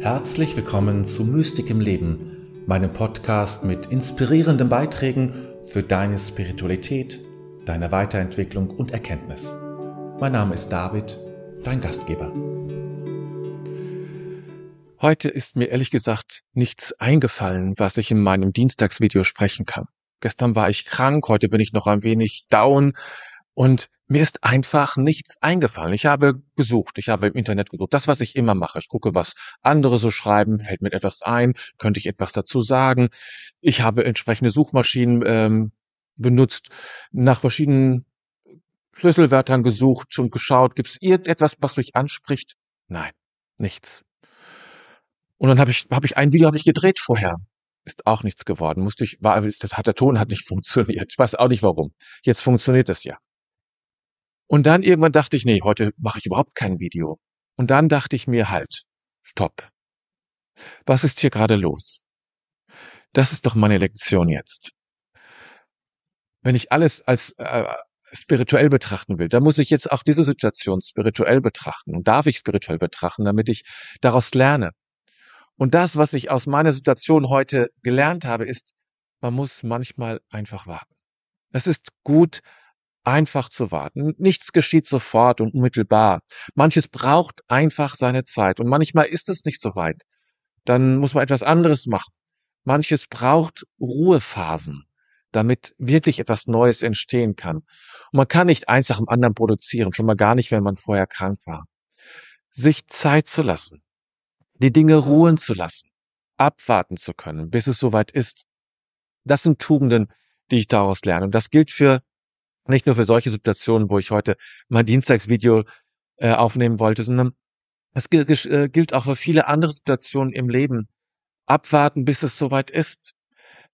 Herzlich willkommen zu Mystik im Leben, meinem Podcast mit inspirierenden Beiträgen für deine Spiritualität, deine Weiterentwicklung und Erkenntnis. Mein Name ist David, dein Gastgeber. Heute ist mir ehrlich gesagt nichts eingefallen, was ich in meinem Dienstagsvideo sprechen kann. Gestern war ich krank, heute bin ich noch ein wenig down und mir ist einfach nichts eingefallen. Ich habe gesucht, ich habe im Internet gesucht. Das, was ich immer mache. Ich gucke, was andere so schreiben, hält mir etwas ein, könnte ich etwas dazu sagen. Ich habe entsprechende Suchmaschinen ähm, benutzt, nach verschiedenen Schlüsselwörtern gesucht und geschaut, gibt es irgendetwas, was mich anspricht? Nein, nichts. Und dann habe ich, hab ich ein Video hab ich gedreht vorher. Ist auch nichts geworden. Musste ich, war, hat der Ton hat nicht funktioniert. Ich weiß auch nicht warum. Jetzt funktioniert es ja. Und dann irgendwann dachte ich, nee, heute mache ich überhaupt kein Video. Und dann dachte ich mir halt, stopp. Was ist hier gerade los? Das ist doch meine Lektion jetzt. Wenn ich alles als äh, spirituell betrachten will, dann muss ich jetzt auch diese Situation spirituell betrachten und darf ich spirituell betrachten, damit ich daraus lerne. Und das, was ich aus meiner Situation heute gelernt habe, ist, man muss manchmal einfach warten. Es ist gut, einfach zu warten. Nichts geschieht sofort und unmittelbar. Manches braucht einfach seine Zeit und manchmal ist es nicht so weit. Dann muss man etwas anderes machen. Manches braucht Ruhephasen, damit wirklich etwas Neues entstehen kann. Und man kann nicht eins nach dem anderen produzieren, schon mal gar nicht, wenn man vorher krank war. Sich Zeit zu lassen, die Dinge ruhen zu lassen, abwarten zu können, bis es soweit ist. Das sind Tugenden, die ich daraus lerne. Und das gilt für nicht nur für solche Situationen, wo ich heute mein Dienstagsvideo äh, aufnehmen wollte, sondern es äh, gilt auch für viele andere Situationen im Leben. Abwarten, bis es soweit ist.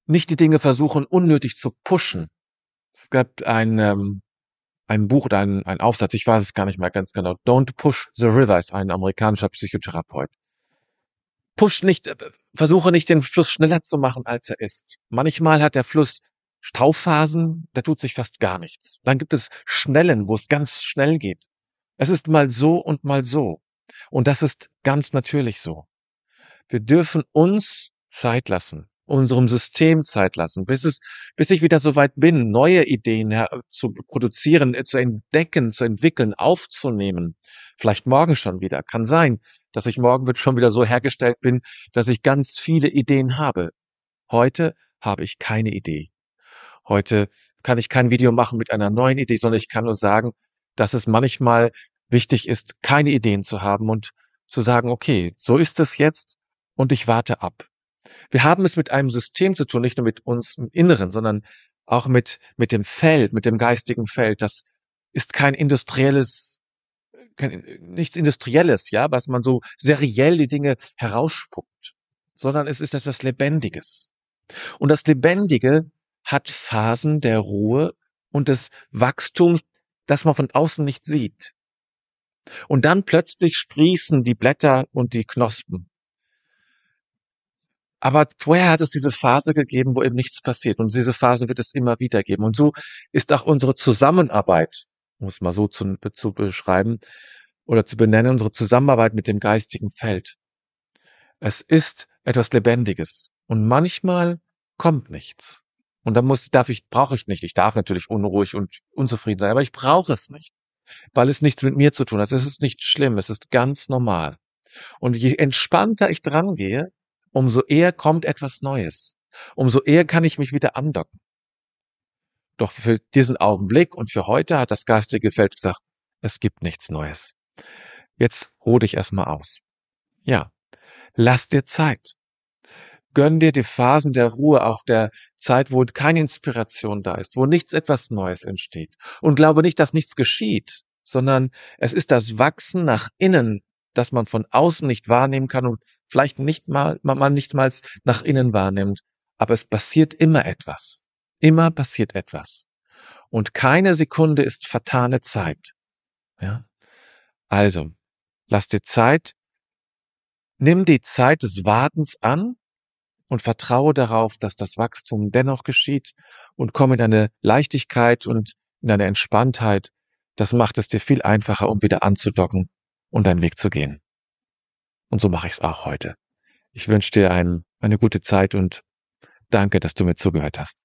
Nicht die Dinge versuchen, unnötig zu pushen. Es gab ein, ähm, ein Buch oder ein, ein Aufsatz, ich weiß es gar nicht mehr ganz genau. Don't Push the River ist ein amerikanischer Psychotherapeut push nicht, äh, versuche nicht den Fluss schneller zu machen, als er ist. Manchmal hat der Fluss Stauphasen, da tut sich fast gar nichts. Dann gibt es Schnellen, wo es ganz schnell geht. Es ist mal so und mal so. Und das ist ganz natürlich so. Wir dürfen uns Zeit lassen, unserem System Zeit lassen, bis es, bis ich wieder so weit bin, neue Ideen zu produzieren, äh, zu entdecken, zu entwickeln, aufzunehmen. Vielleicht morgen schon wieder. Kann sein, dass ich morgen schon wieder so hergestellt bin, dass ich ganz viele Ideen habe. Heute habe ich keine Idee. Heute kann ich kein Video machen mit einer neuen Idee, sondern ich kann nur sagen, dass es manchmal wichtig ist, keine Ideen zu haben und zu sagen, okay, so ist es jetzt und ich warte ab. Wir haben es mit einem System zu tun, nicht nur mit uns im Inneren, sondern auch mit, mit dem Feld, mit dem geistigen Feld. Das ist kein industrielles kein, nichts Industrielles, ja, was man so seriell die Dinge herausspuckt, sondern es ist etwas Lebendiges. Und das Lebendige hat Phasen der Ruhe und des Wachstums, das man von außen nicht sieht. Und dann plötzlich sprießen die Blätter und die Knospen. Aber vorher hat es diese Phase gegeben, wo eben nichts passiert. Und diese Phase wird es immer wieder geben. Und so ist auch unsere Zusammenarbeit um es mal so zu, zu beschreiben oder zu benennen, unsere Zusammenarbeit mit dem geistigen Feld. Es ist etwas Lebendiges und manchmal kommt nichts. Und dann muss, darf ich, brauche ich nicht. Ich darf natürlich unruhig und unzufrieden sein, aber ich brauche es nicht, weil es nichts mit mir zu tun hat. Es ist nicht schlimm, es ist ganz normal. Und je entspannter ich dran gehe, umso eher kommt etwas Neues. Umso eher kann ich mich wieder andocken. Doch für diesen Augenblick und für heute hat das geistige Feld gesagt, es gibt nichts Neues. Jetzt ruh dich erstmal aus. Ja, lass dir Zeit. Gönn dir die Phasen der Ruhe, auch der Zeit, wo keine Inspiration da ist, wo nichts etwas Neues entsteht. Und glaube nicht, dass nichts geschieht, sondern es ist das Wachsen nach innen, das man von außen nicht wahrnehmen kann und vielleicht nicht mal, man nicht mal nach innen wahrnimmt. Aber es passiert immer etwas. Immer passiert etwas. Und keine Sekunde ist vertane Zeit. Ja? Also, lass dir Zeit, nimm die Zeit des Wartens an und vertraue darauf, dass das Wachstum dennoch geschieht und komm in eine Leichtigkeit und in eine Entspanntheit. Das macht es dir viel einfacher, um wieder anzudocken und deinen Weg zu gehen. Und so mache ich es auch heute. Ich wünsche dir ein, eine gute Zeit und danke, dass du mir zugehört hast.